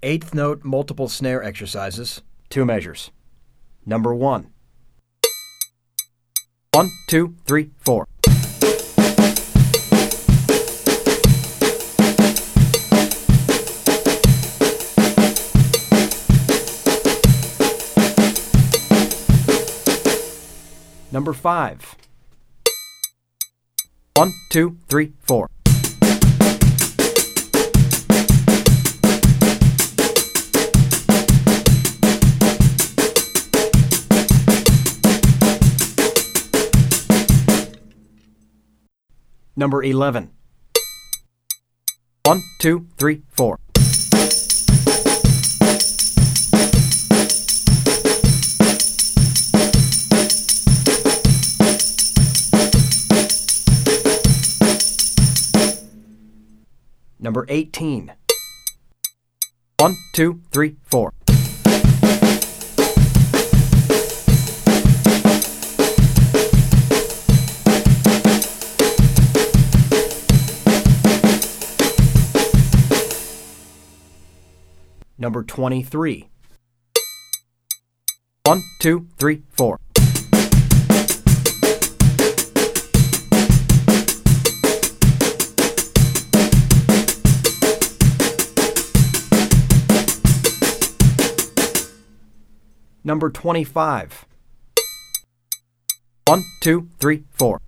Eighth note multiple snare exercises, two measures. Number one. One, two, three, four. Number five. One, two, three, four. Number 11. One, two, three, four. Number 18. One, two, three, four. Number 23. One, two, three, four. Number 25. One, two, three, four.